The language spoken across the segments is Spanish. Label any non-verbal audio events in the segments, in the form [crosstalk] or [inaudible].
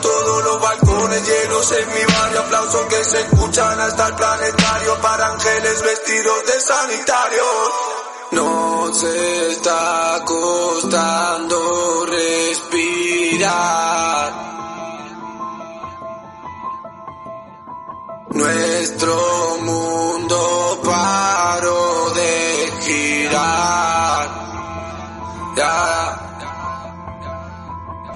todos los balcones llenos en mi barrio, aplausos que se escuchan hasta el planetario para ángeles vestidos de sanitarios. No se está costando respirar. Nuestro mundo paró de girar. Ya.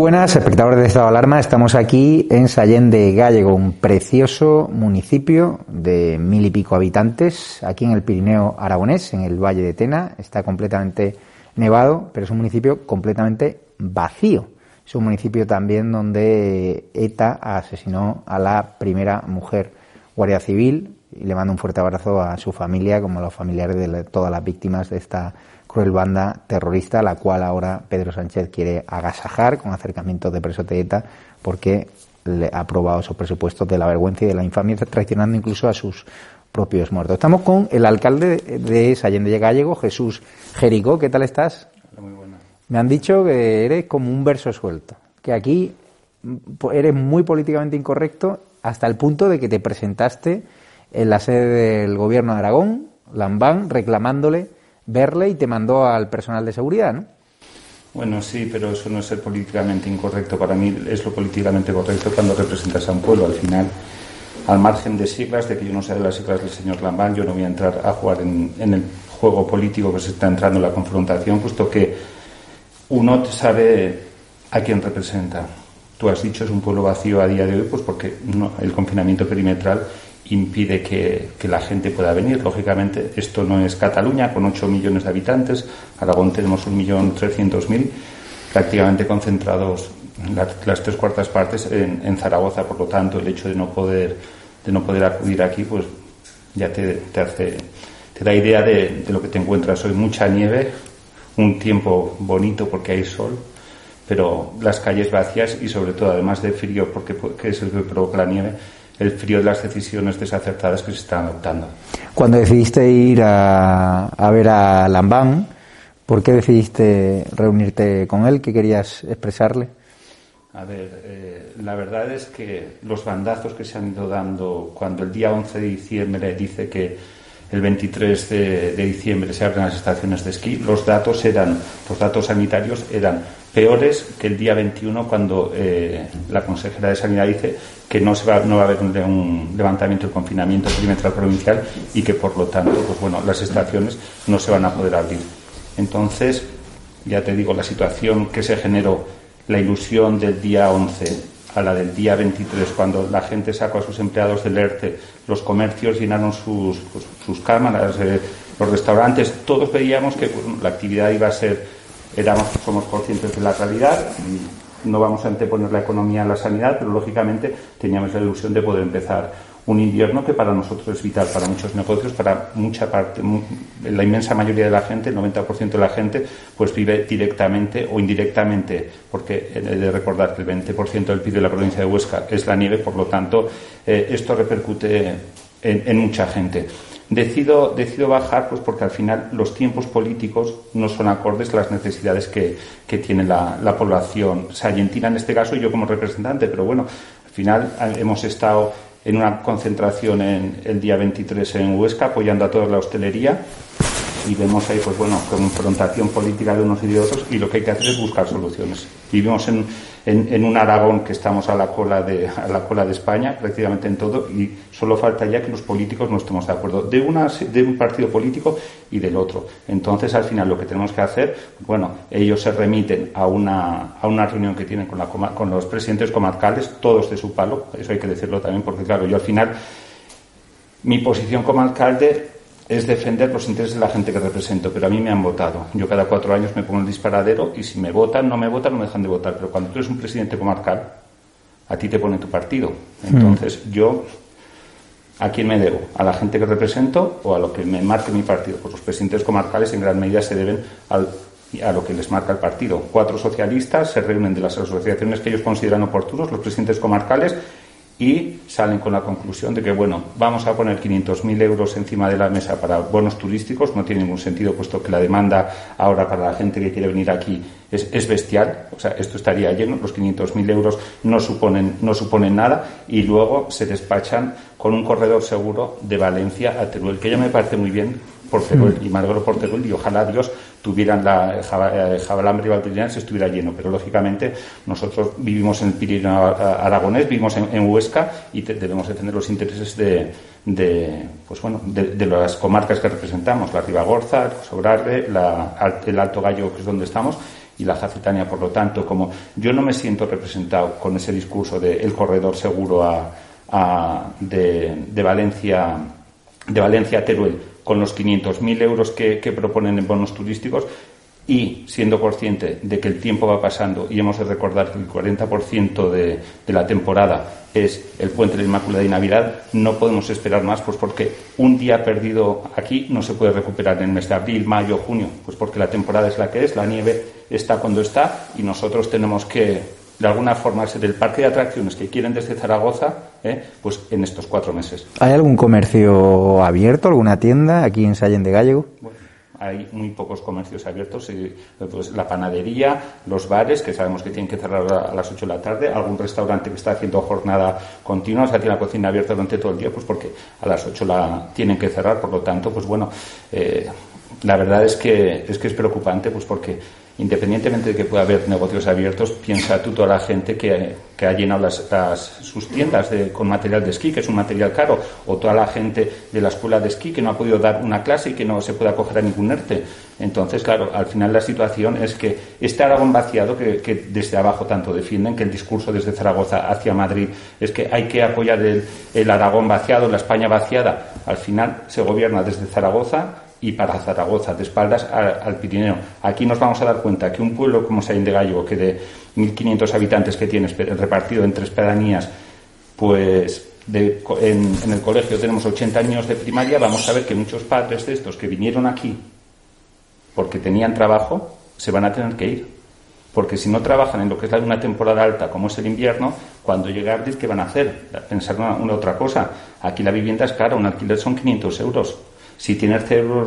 Buenas, espectadores de Estado de Alarma. Estamos aquí en Sallén de Gallego, un precioso municipio de mil y pico habitantes, aquí en el Pirineo Aragonés, en el Valle de Tena. Está completamente nevado, pero es un municipio completamente vacío. Es un municipio también donde ETA asesinó a la primera mujer guardia civil y le mando un fuerte abrazo a su familia, como a los familiares de todas las víctimas de esta cruel banda terrorista, la cual ahora Pedro Sánchez quiere agasajar con acercamientos de preso de ETA, porque le ha aprobado esos presupuestos de la vergüenza y de la infamia, traicionando incluso a sus propios muertos. Estamos con el alcalde de Sallende Gallego, Jesús Jericó. ¿Qué tal estás? Muy buena. Me han dicho que eres como un verso suelto, que aquí eres muy políticamente incorrecto hasta el punto de que te presentaste en la sede del gobierno de Aragón, Lambán, reclamándole verle y te mandó al personal de seguridad, ¿no? Bueno, sí, pero eso no es ser políticamente incorrecto. Para mí es lo políticamente correcto cuando representas a un pueblo. Al final, al margen de siglas, de que yo no sé de las siglas del señor Lambán, yo no voy a entrar a jugar en, el juego político que se está entrando en la confrontación, puesto que uno sabe a quién representa. Tú has dicho es un pueblo vacío a día de hoy, pues porque el confinamiento perimetral impide que, la gente pueda venir. Lógicamente, esto no es Cataluña, con 8 millones de habitantes. Aragón tenemos 1.300.000, prácticamente concentrados las, tres cuartas partes en, Zaragoza. Por lo tanto, el hecho de no poder, de no poder acudir aquí, pues ya te, hace, te da idea de, lo que te encuentras hoy. Mucha nieve, un tiempo bonito porque hay sol, pero las calles vacías y sobre todo, además de frío, porque es el que provoca la nieve, el frío de las decisiones desacertadas que se están adoptando. Cuando decidiste ir a, ver a Lambán, ¿por qué decidiste reunirte con él? ¿Qué querías expresarle? A ver, eh, la verdad es que los bandazos que se han ido dando cuando el día 11 de diciembre dice que el 23 de, de, diciembre se abren las estaciones de esquí, los datos eran, los datos sanitarios eran peores que el día 21 cuando eh, la consejera de Sanidad dice que no, se va, no va a haber un, levantamiento del confinamiento perimetral provincial y que por lo tanto pues bueno, las estaciones no se van a poder abrir. Entonces, ya te digo, la situación que se generó, la ilusión del día 11 a la del día 23, cuando la gente sacó a sus empleados del ERTE, los comercios llenaron sus, pues, sus cámaras, eh, los restaurantes, todos veíamos que la actividad iba a ser éramos, somos conscientes de la realidad, no vamos a anteponer la economía a la sanidad, pero lógicamente teníamos la ilusión de poder empezar un invierno que para nosotros es vital, para muchos negocios, para mucha parte, la inmensa mayoría de la gente, el 90% de la gente, pues vive directamente o indirectamente, porque he de recordar que el 20% del PIB de la provincia de Huesca es la nieve, por lo tanto, eh, esto repercute en mucha gente. Decido, decido bajar pues porque al final los tiempos políticos no son acordes a las necesidades que, que tiene la, la población. Sayentina en este caso y yo como representante, pero bueno, al final hemos estado en una concentración en el día 23 en Huesca apoyando a toda la hostelería y vemos ahí, pues bueno, confrontación política de unos y de otros y lo que hay que hacer es buscar soluciones. Vivimos en, en, un Aragón que estamos a la, cola de, a la cola de España prácticamente en todo y solo falta ya que los políticos no estemos de acuerdo de, una, de un partido político y del otro. Entonces, al final, lo que tenemos que hacer, bueno, ellos se remiten a una, a una reunión que tienen con, la, con los presidentes comarcales, todos de su palo, eso hay que decirlo también, porque claro, yo al final, mi posición como alcalde es defender los intereses de la gente que represento, pero a mí me han votado. Yo cada cuatro años me pongo el disparadero y si me votan, no me votan, no me dejan de votar. Pero cuando tú eres un presidente comarcal, a ti te pone tu partido. Entonces, yo, ¿a quién me debo? ¿A la gente que represento o a lo que me marque mi partido? Pues los presidentes comarcales en gran medida se deben a lo que les marca el partido. Cuatro socialistas se reúnen de las asociaciones que ellos consideran oportunos, los presidentes comarcales, y salen con la conclusión de que, bueno, vamos a poner 500.000 euros encima de la mesa para bonos turísticos, no tiene ningún sentido, puesto que la demanda ahora para la gente que quiere venir aquí es, es bestial, o sea, esto estaría lleno, los 500.000 euros no suponen, no suponen nada, y luego se despachan con un corredor seguro de Valencia a Teruel, que ya me parece muy bien por Teruel, mm. y me por Teruel, y ojalá Dios tuvieran la Jabalambre y Valpirineal se estuviera lleno. Pero lógicamente nosotros vivimos en el Pirineo aragonés, vivimos en, Huesca y debemos de tener los intereses de, de pues bueno, de, las comarcas que representamos, la Ribagorza, el Sobrarre, el Alto Gallo, que es donde estamos, y la Jacetania. Por lo tanto, como yo no me siento representado con ese discurso del el corredor seguro a, de, Valencia de Valencia a Teruel con los 500.000 euros que, proponen en bonos turísticos, y siendo consciente de que el tiempo va pasando y hemos de recordar que el 40% de, la temporada es el puente de Inmaculada y Navidad, no podemos esperar más, pues porque un día perdido aquí no se puede recuperar en el mes de abril, mayo, junio, pues porque la temporada es la que es, la nieve está cuando está y nosotros tenemos que de alguna forma ser el parque de atracciones que quieren desde Zaragoza, ¿eh? pues en estos cuatro meses. ¿Hay algún comercio abierto, alguna tienda aquí en Sallen de Gallego? hay muy pocos comercios abiertos, y, pues, la panadería, los bares, que sabemos que tienen que cerrar a las 8 de la tarde, algún restaurante que está haciendo jornada continua, o sea, tiene la cocina abierta durante todo el día, pues porque a las 8 la tienen que cerrar, por lo tanto, pues bueno, eh, la verdad es que es que es preocupante, pues porque independientemente de que pueda haber negocios abiertos, piensa tú toda la gente que, ha llenado las, sus tiendas con material de esquí, que es un material caro, o toda la gente de la escuela de esquí que no ha podido dar una clase y que no se puede acoger a ningún ERTE. Entonces, claro, al final la situación es que este Aragón vaciado, que, desde abajo tanto defienden, que el discurso desde Zaragoza hacia Madrid es que hay que apoyar el, el Aragón vaciado, la España vaciada, al final se gobierna desde Zaragoza y para Zaragoza, de espaldas al, Pirineo. Aquí nos vamos a dar cuenta que un pueblo como Saín de Gallego, que de 1.500 habitantes que tiene repartido en tres pedanías, pues en, el colegio tenemos 80 años de primaria, vamos a ver que muchos padres de estos que vinieron aquí porque tenían trabajo, se van a tener que ir. Porque si no trabajan en lo que es una temporada alta, como es el invierno, cuando llegue abril, ¿qué van a hacer? Pensar una otra cosa. Aquí la vivienda es cara, un alquiler son 500 euros si tienes cero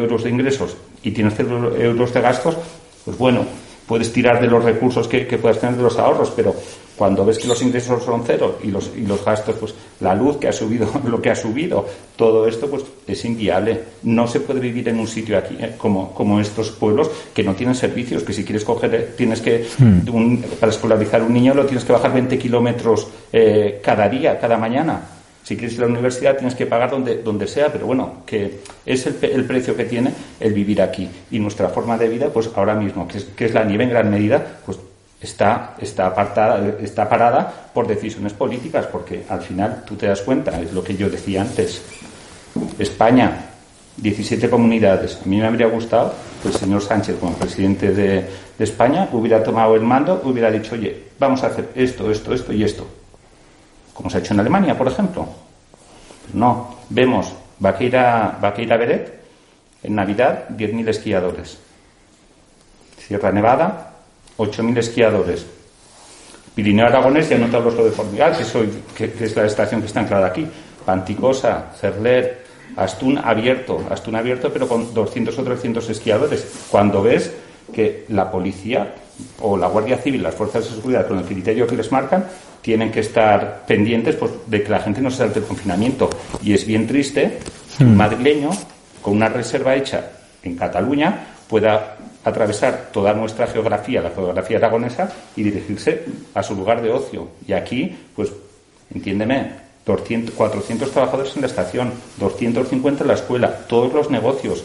euros, de ingresos y tienes cero euros de gastos, pues bueno, puedes tirar de los recursos que, puedas tener de los ahorros, pero cuando ves que los ingresos son cero y los, y los gastos, pues la luz que ha subido, [laughs] lo que ha subido, todo esto, pues es inviable. No se puede vivir en un sitio aquí, eh, como, como estos pueblos, que no tienen servicios, que si quieres coger, eh, tienes que, hmm. para escolarizar un niño lo tienes que bajar 20 kilómetros eh, cada día, cada mañana. Si quieres ir a la universidad tienes que pagar donde, donde sea, pero bueno, que es el, precio que tiene el vivir aquí. Y nuestra forma de vida, pues ahora mismo, que es, que es la nieve en gran medida, pues está, está, apartada, está parada por decisiones políticas, porque al final tú te das cuenta, es lo que yo decía antes. España, 17 comunidades. A mí me habría gustado que el señor Sánchez, como presidente de, de España, hubiera tomado el mando, hubiera dicho, oye, vamos a hacer esto, esto, esto y esto como se ha hecho en Alemania, por ejemplo. No, vemos Vaqueira, Vaqueira Beret, en Navidad 10.000 esquiadores. Sierra Nevada, 8.000 esquiadores. Pirineo Aragonés, ya no te hablo de Formigal, que, soy, que, es la estación que está anclada aquí. Panticosa, Cerler, Astún abierto, Astún abierto, pero con 200 o 300 esquiadores. Cuando ves que la policía o la Guardia Civil, las fuerzas de seguridad, con el criterio que les marcan, tienen que estar pendientes pues, de que la gente no se salte el confinamiento. Y es bien triste que un hmm. madrileño, con una reserva hecha en Cataluña, pueda atravesar toda nuestra geografía, la geografía aragonesa, y dirigirse a su lugar de ocio. Y aquí, pues, entiéndeme, 200, 400 trabajadores en la estación, 250 en la escuela, todos los negocios,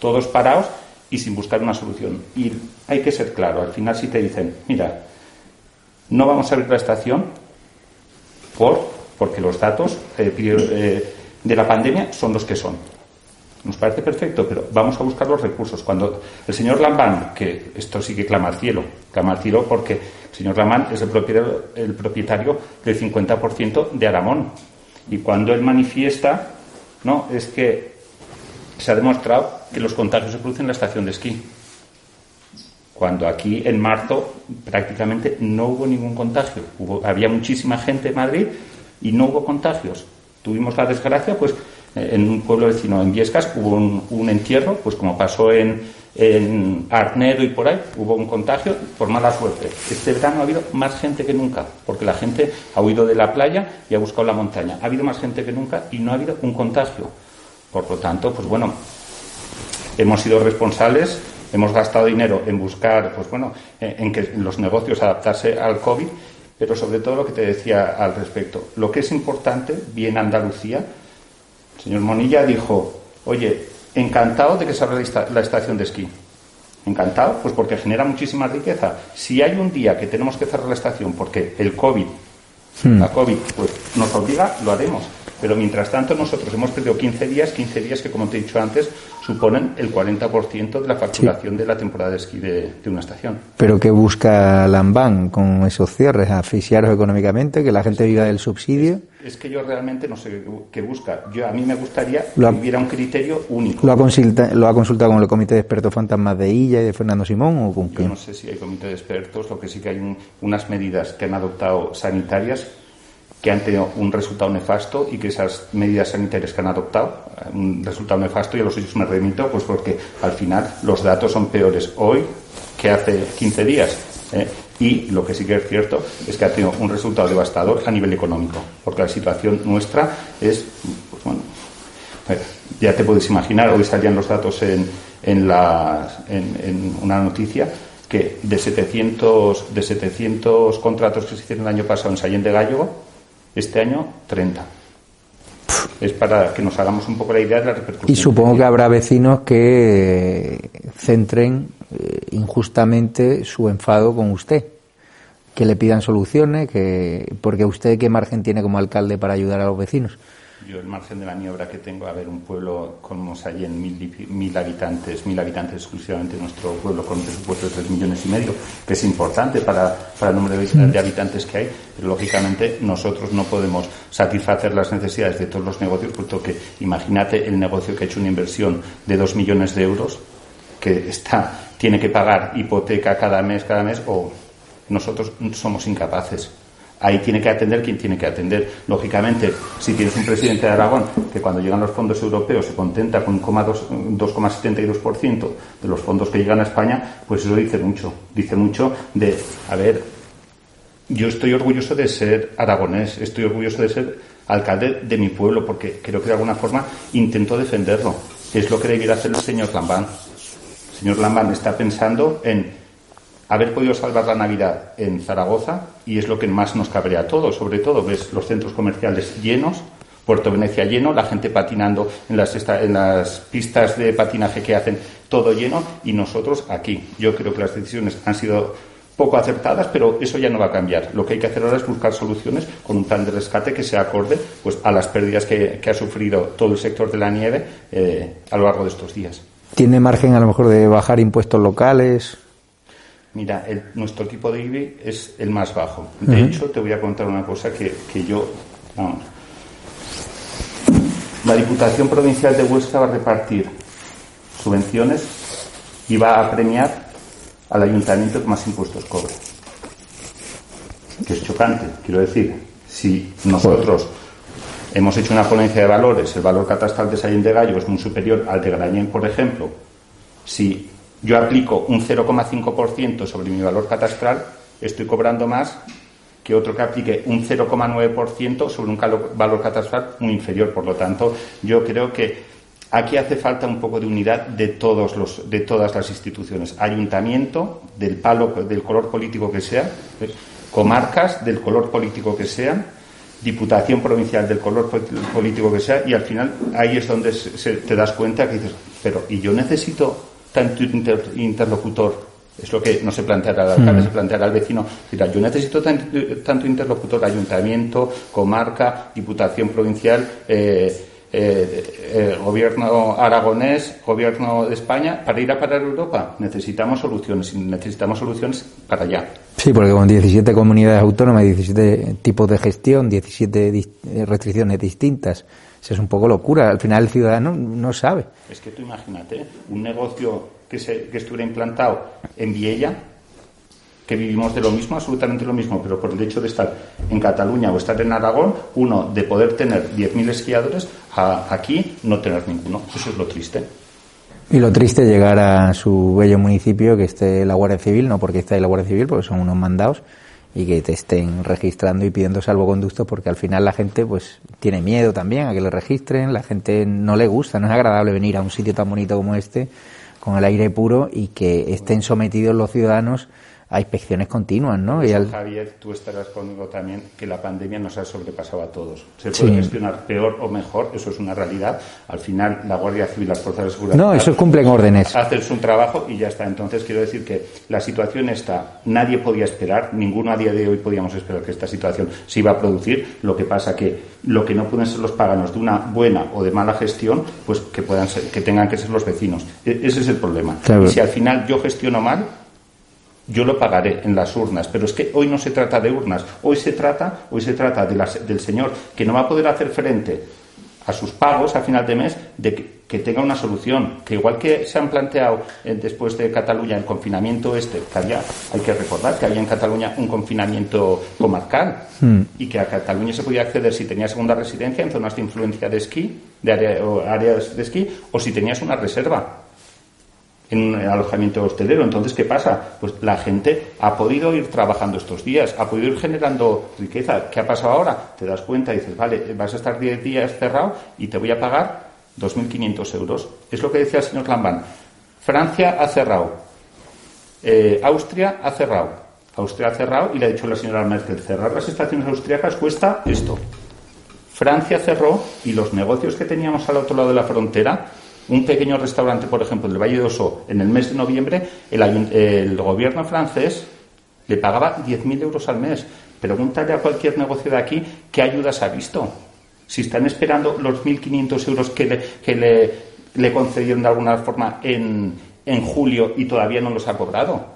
todos parados y sin buscar una solución. Y hay que ser claro, al final si te dicen, mira, no vamos a abrir la estación por, porque los datos eh, eh, de la pandemia son los que son. Nos parece perfecto, pero vamos a buscar los recursos. Cuando el señor Lambán, que esto sí que clama al cielo, clama al cielo porque el señor Lambán es el propietario, el propietario del 50% de Aramón. Y cuando él manifiesta, no, es que se ha demostrado que los contagios se producen en la estación de esquí cuando aquí en marzo prácticamente no hubo ningún contagio. había muchísima gente en Madrid y no hubo contagios. Tuvimos la desgracia, pues, en un pueblo vecino, en Viescas, hubo un, entierro, pues como pasó en, en Arnedo y por ahí, hubo un contagio por mala suerte. Este verano ha habido más gente que nunca, porque la gente ha huido de la playa y ha buscado la montaña. Ha habido más gente que nunca y no ha habido un contagio. Por lo tanto, pues bueno, hemos sido responsables Hemos gastado dinero en buscar, pues bueno, en que los negocios adaptarse al COVID, pero sobre todo lo que te decía al respecto. Lo que es importante, bien Andalucía, el señor Monilla dijo, oye, encantado de que se abra la estación de esquí. Encantado, pues porque genera muchísima riqueza. Si hay un día que tenemos que cerrar la estación porque el COVID, Hmm. la COVID, pues nos obliga, lo haremos. Pero mientras tanto nosotros hemos perdido 15 días, 15 días que como te he dicho antes suponen el 40% de la facturación de la temporada de esquí de, de una estación. Pero ¿qué busca Lambán con esos cierres? ¿Asfixiaros económicamente? ¿Que la gente viva del subsidio? Es que yo realmente no sé qué- busca. Yo a mí me gustaría ha- que hubiera un criterio único. ¿Lo ha, consulta- ¿Lo ha consultado con el Comité de Expertos Fantasmas de Illa y de Fernando Simón o con Yo quién? no sé si hay comité de expertos, lo que sí que hay un- unas medidas que han adoptado sanitarias que han tenido un resultado nefasto y que esas medidas sanitarias que han adoptado, eh, un resultado nefasto, y a los suyos me remito, pues porque al final los datos son peores hoy que hace 15 días. ¿eh? Y lo que sí que es cierto es que ha tenido un resultado devastador a nivel económico, porque la situación nuestra es, pues bueno, ya te puedes imaginar, hoy salían los datos en, en, en- en una noticia que de 700, de 700 contratos que se hicieron el año pasado en Sallén de Gallego, este año 30. Es para que nos hagamos un poco la idea de la repercusión. Y supongo que habrá vecinos que eh, centren eh, injustamente su enfado con usted, que le pidan soluciones, que porque usted qué margen tiene como alcalde para ayudar a los vecinos. Yo el margen de maniobra que tengo, a ver, un pueblo como Sallén, mil, mil habitantes, mil habitantes exclusivamente nuestro pueblo con un presupuesto de tres millones y medio, que es importante para, para el número de, de habitantes que hay, pero lógicamente nosotros no podemos satisfacer las necesidades de todos los negocios, puesto que imagínate el negocio que ha hecho una inversión de dos millones de euros, que está, tiene que pagar hipoteca cada mes, cada mes, o nosotros somos incapaces. Ahí tiene que atender quien tiene que atender. Lógicamente, si tienes un presidente de Aragón que cuando llegan los fondos europeos se contenta con un coma dos- 2,72% de los fondos que llegan a España, pues eso dice mucho. Dice mucho de, a ver, yo estoy orgulloso de ser aragonés, estoy orgulloso de ser alcalde de mi pueblo, porque creo que de alguna forma intento defenderlo. Es lo que debiera hacer el señor Lambán. El señor Lambán está pensando en haber podido salvar la Navidad en Zaragoza y es lo que más nos cabrea a todos. Sobre todo, ves los centros comerciales llenos, Puerto Venecia lleno, la gente patinando en las, en las pistas de patinaje que hacen, todo lleno y nosotros aquí. Yo creo que las decisiones han sido poco acertadas, pero eso ya no va a cambiar. Lo que hay que hacer ahora es buscar soluciones con un plan de rescate que sea acorde pues, a las pérdidas que, que ha sufrido todo el sector de la nieve eh, a lo largo de estos días. ¿Tiene margen a lo mejor de bajar impuestos locales? Mira, el- nuestro tipo de IBI es el más bajo. De hecho, te voy a contar una cosa que, que yo. vamos. La Diputación Provincial de Huesca va a repartir subvenciones y va a premiar al ayuntamiento que más impuestos cobre. Que es chocante, quiero decir. Si nosotros hemos hecho una ponencia de valores, el valor catastral de Sallén de Gallo es muy superior al de Grañén, por ejemplo, si yo aplico un 0,5% sobre mi valor catastral, estoy cobrando más que otro que aplique un 0,9% sobre un valor catastral muy inferior. Por lo tanto, yo creo que aquí hace falta un poco de unidad de todos los de todas las instituciones, ayuntamiento del palo del color político que sea, ¿eh? comarcas del color político que sean, diputación provincial del color po- político que sea y al final ahí es donde se- te das cuenta que dices, pero y yo necesito tanto inter- interlocutor es lo que no se planteará al alcalde, se planteará al vecino. Dirá, yo necesito tan- tanto interlocutor, ayuntamiento, comarca, diputación provincial, eh, eh, eh, gobierno aragonés, gobierno de España, para ir a parar Europa. Necesitamos soluciones y necesitamos soluciones para allá. Sí, porque con 17 comunidades autónomas, 17 tipos de gestión, 17 dis- eh, restricciones distintas, eso es un poco locura. Al final el ciudadano no sabe. Es que tú imagínate, un negocio que, se, que estuviera implantado en Viella, que vivimos de lo mismo, absolutamente lo mismo, pero por el hecho de estar en Cataluña o estar en Aragón, uno, de poder tener 10.000 esquiadores, a aquí no tener ninguno. Eso es lo triste. Y lo triste llegar a su bello municipio que esté la Guardia Civil, no porque esté la Guardia Civil, porque son unos mandados, y que te estén registrando y pidiendo salvoconducto porque al final la gente pues tiene miedo también a que le registren, la gente no le gusta, no es agradable venir a un sitio tan bonito como este con el aire puro y que estén sometidos los ciudadanos a inspecciones continuas, ¿no? Y al... Javier, tú estarás conmigo también que la pandemia nos ha sobrepasado a todos. Se puede gestionar peor o mejor, eso es una realidad. Al final, la Guardia Civil, las fuerzas de seguridad. No, eso cumplen órdenes. Hacen su trabajo y ya está. Entonces, quiero decir que la situación está. Nadie podía esperar, ninguno a día de hoy podíamos esperar que esta situación se iba a producir. Lo que pasa que lo que no pueden ser los paganos de una buena o de mala gestión, pues que puedan ser, que tengan que ser los vecinos. E-, ese es el problema. Y si al final yo gestiono mal, yo lo pagaré en las urnas, pero es que hoy no se trata de urnas, hoy se trata, hoy se trata del señor que no va a poder hacer frente a sus pagos a final de mes de que, tenga una solución, que igual que se han planteado eh, después de Cataluña el confinamiento este, que había, hay que recordar que había en Cataluña un confinamiento comarcal hmm. y que a Cataluña se podía acceder si tenías segunda residencia en zonas de influencia de esquí, de áreas de esquí, o si tenías una reserva en un alojamiento hostelero. Entonces, ¿qué pasa? Pues la gente ha podido ir trabajando estos días, ha podido ir generando riqueza. ¿Qué ha pasado ahora? Te das cuenta y dices, vale, vas a estar 10 días cerrado y te voy a pagar 2.500 euros. Es lo que decía el señor Lambán. Francia ha cerrado. Eh, Austria ha cerrado. Austria ha cerrado y le ha dicho la señora Merkel, cerrar las estaciones austriacas cuesta esto. Francia cerró y los negocios que teníamos al otro lado de la frontera un pequeño restaurante, por ejemplo, del Valle de Oso, en el mes de noviembre, el, gobierno francés le pagaba 10.000 euros al mes. Pregúntale a cualquier negocio de aquí qué ayudas ha visto. Si están esperando los 1.500 euros que le, que le, concedieron de alguna forma en, en julio y todavía no los ha cobrado.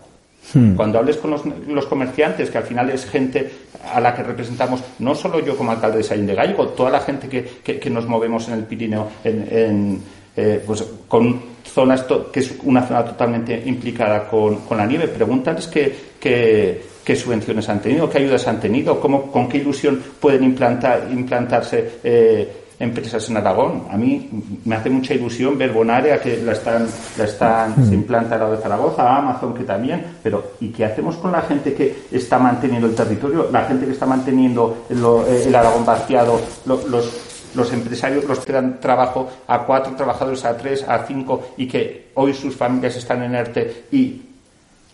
Hmm. Cuando hables con los, comerciantes, que al final es gente a la que representamos, no solo yo como alcalde de Saín de Gallego, toda la gente que, que, nos movemos en el Pirineo, en eh, pues con zonas que es una zona totalmente implicada con, la nieve. Pregúntales qué, qué, subvenciones han tenido, qué ayudas han tenido, cómo, con qué ilusión pueden implantar, implantarse eh, empresas en Aragón. A mí me hace mucha ilusión ver Bonaria que la están, la están, se mm. implanta al lado de Zaragoza, Amazon que también, pero ¿y qué hacemos con la gente que está manteniendo el territorio, la gente que está manteniendo el, el Aragón vaciado, los los empresarios los que dan trabajo a cuatro trabajadores, a tres, a cinco y que hoy sus familias están en ERTE y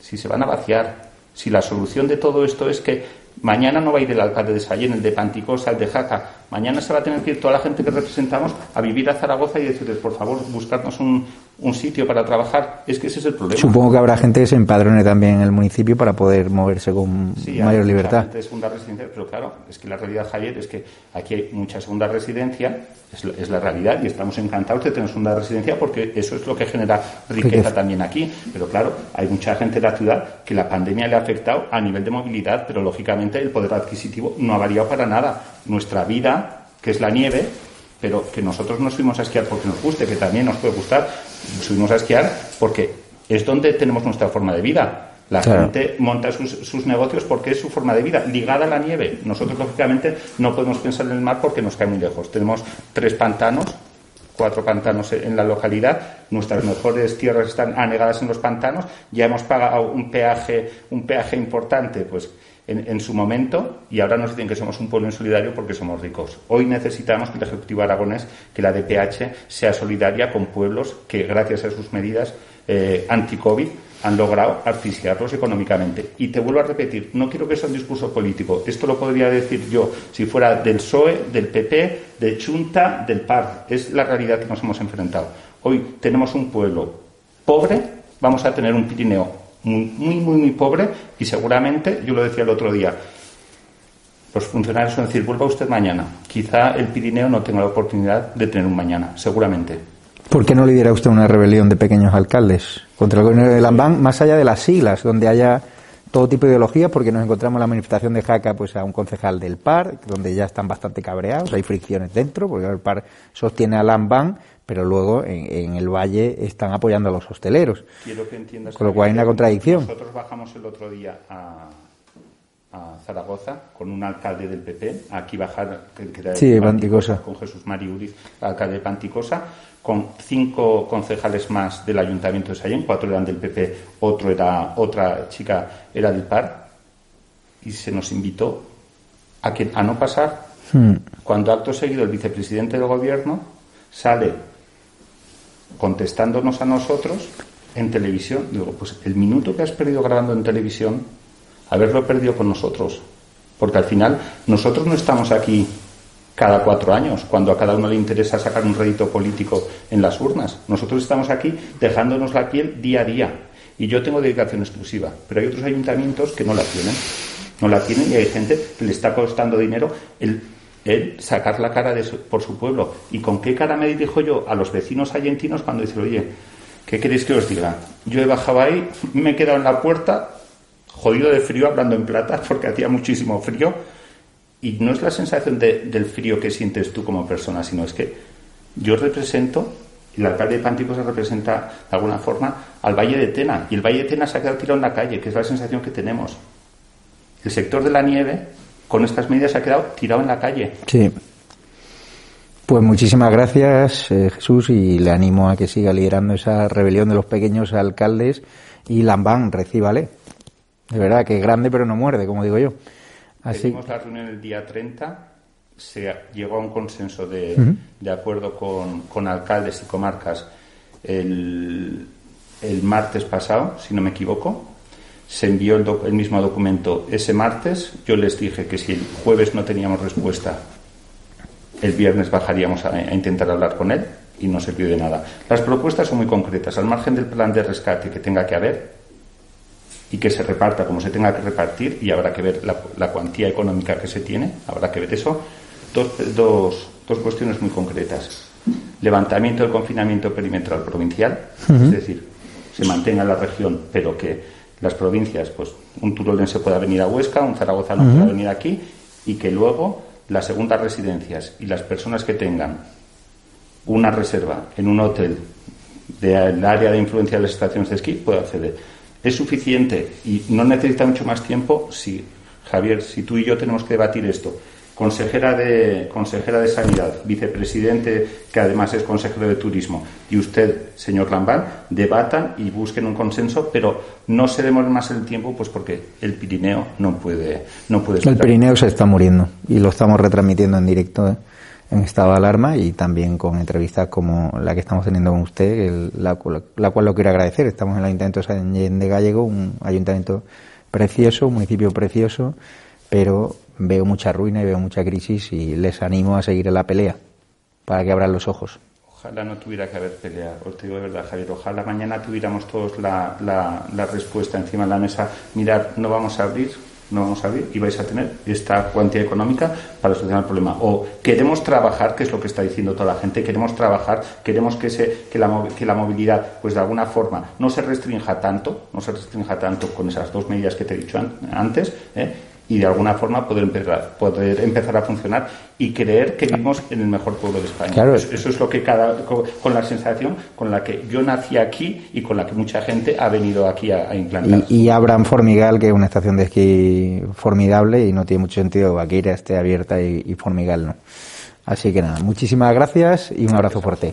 si se van a vaciar, si la solución de todo esto es que Mañana no va a ir el alcalde de Sallén, el de Panticosa, el de Jaca. Mañana se va a tener que ir toda la gente que representamos a vivir a Zaragoza y decirles, por favor, buscarnos un, un sitio para trabajar. Es que ese es el problema. Supongo que habrá gente que se empadrone también en el municipio para poder moverse con mayor libertad. Sí, segunda residencia, pero claro, es que la realidad, Javier, es que aquí hay mucha segunda residencia, es la, realidad, y estamos encantados de tener segunda residencia porque eso es lo que genera riqueza también aquí. Pero claro, hay mucha gente de la ciudad que la pandemia le ha afectado a nivel de movilidad, pero lógicamente el poder adquisitivo no ha variado para nada. Nuestra vida, que es la nieve, pero que nosotros no subimos a esquiar porque nos guste, que también nos puede gustar, subimos a esquiar porque es donde tenemos nuestra forma de vida. La gente monta sus, negocios porque es su forma de vida, ligada a la nieve. Nosotros, lógicamente, no podemos pensar en el mar porque nos cae muy lejos. Tenemos tres pantanos, cuatro pantanos en la localidad. Nuestras mejores tierras están anegadas en los pantanos. Ya hemos pagado un peaje, un peaje importante, pues en, su momento y ahora nos dicen que somos un pueblo insolidario porque somos ricos. Hoy necesitamos que el Ejecutivo Aragonés, que la DPH sea solidaria con pueblos que gracias a sus medidas eh, anti-COVID han logrado asfixiarlos económicamente. Y te vuelvo a repetir, no quiero que sea un discurso político. Esto lo podría decir yo si fuera del PSOE, del PP, de Chunta, del PAR. Es la realidad que nos hemos enfrentado. Hoy tenemos un pueblo pobre, vamos a tener un Pirineo muy, muy, muy, pobre y seguramente, yo lo decía el otro día, los funcionarios van a decir, vuelva usted mañana. Quizá el Pirineo no tenga la oportunidad de tener un mañana, seguramente. ¿Por qué no lidera usted una rebelión de pequeños alcaldes contra el gobierno de Lambán, más allá de las siglas, donde haya todo tipo de ideología, porque nos encontramos en la manifestación de Jaca pues a un concejal del PAR, donde ya están bastante cabreados, hay fricciones dentro, porque el PAR sostiene a Lambán, pero luego en, el valle están apoyando a los hosteleros. Quiero que entiendas Con lo cual hay una contradicción. Nosotros bajamos el otro día a, Zaragoza con un alcalde del PP, aquí bajar, que era sí, Panticosa. con Jesús Mari Uriz, alcalde de Panticosa, con cinco concejales más del Ayuntamiento de Sallén, cuatro eran del PP, otro era, otra chica era del PAR, y se nos invitó a, que, a no pasar. Hmm. Cuando acto seguido el vicepresidente del gobierno sale contestándonos a nosotros en televisión, digo, pues el minuto que has perdido grabando en televisión, haberlo perdido con nosotros. Porque al final nosotros no estamos aquí cada cuatro años, cuando a cada uno le interesa sacar un rédito político en las urnas. Nosotros estamos aquí dejándonos la piel día a día. Y yo tengo dedicación exclusiva, pero hay otros ayuntamientos que no la tienen. No la tienen y hay gente que le está costando dinero el, sacar la cara por su pueblo. ¿Y con qué cara me dirijo yo a los vecinos argentinos cuando dicen, oye, ¿qué queréis que os diga? Yo he bajado ahí, me he quedado en la puerta, jodido de frío, hablando en plata, [laughs] porque hacía muchísimo frío, y no es la sensación del frío que sientes tú como persona, sino es que yo represento, el alcalde de Pantico se representa de alguna forma al Valle de Tena, y el Valle de Tena se ha quedado tirado en la calle, que es la sensación que tenemos. El sector de la nieve, con estas medidas, se ha quedado tirado en la calle. Sí. Pues muchísimas gracias, eh, Jesús, y le animo a que siga liderando esa rebelión de los pequeños alcaldes y Lambán, recíbale. De verdad que es grande, pero no muerde, como digo yo. Así... la reunión el día 30, se llegó a un consenso de, de acuerdo con, con, alcaldes y comarcas el, el, martes pasado, si no me equivoco. Se envió el, el, mismo documento ese martes. Yo les dije que si el jueves no teníamos respuesta, el viernes bajaríamos a, a intentar hablar con él y no sirvió de nada. Las propuestas son muy concretas. Al margen del plan de rescate que tenga que haber, y que se reparta como se tenga que repartir y habrá que ver la, cuantía económica que se tiene, habrá que ver eso. Dos, dos, dos cuestiones muy concretas. Levantamiento del confinamiento perimetral provincial, es decir, se mantenga la región, pero que las provincias, pues un turolense pueda venir a Huesca, un zaragozano pueda venir aquí y que luego las segundas residencias y las personas que tengan una reserva en un hotel del área de influencia de las estaciones de esquí puedan acceder es suficiente y no necesita mucho más tiempo si, Javier, si tú y yo tenemos que debatir esto. Consejera de, consejera de Sanidad, vicepresidente, que además es consejero de Turismo, y usted, señor Lambán, debatan y busquen un consenso, pero no se demoren más el tiempo, pues porque el Pirineo no puede, no puede El Pirineo se está muriendo y lo estamos retransmitiendo en directo. ¿eh? en estado de alarma y también con entrevistas como la que estamos teniendo con usted, la, la, cual lo quiero agradecer. Estamos en el Ayuntamiento de San de Gallego, un ayuntamiento precioso, un municipio precioso, pero veo mucha ruina y veo mucha crisis y les animo a seguir en la pelea para que abran los ojos. Ojalá no tuviera que haber pelea, os digo de verdad, Javier. Ojalá mañana tuviéramos todos la, la, la respuesta encima de la mesa. Mirad, no vamos a abrir, no vamos a abrir y vais a tener esta cuantía económica para solucionar el problema. O queremos trabajar, que es lo que está diciendo toda la gente, queremos trabajar, queremos que, se, que, la, que la movilidad, pues de alguna forma, no se restrinja tanto, no se restrinja tanto con esas dos medidas que te he dicho antes, ¿eh? Y de alguna forma poder empezar, poder empezar a funcionar y creer que vivimos en el mejor pueblo de España. Eso, es lo que cada, con, la sensación con la que yo nací aquí y con la que mucha gente ha venido aquí a, implantar. Y, y Abraham Formigal, que es una estación de esquí formidable y no tiene mucho sentido que esté abierta y, Formigal no. Así que nada, muchísimas gracias y un abrazo fuerte.